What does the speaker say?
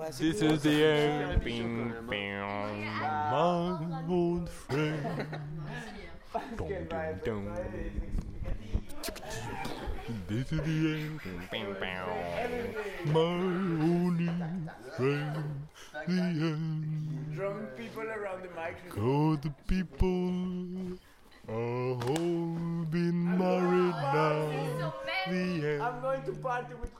This is the end. Super Bing, bing. My old friend. dun, dun, dun. This is the end. Bing, bing. My only friend. The end. Drunk people around the microphone. Cause the people are all been married now. The end. I'm going to party with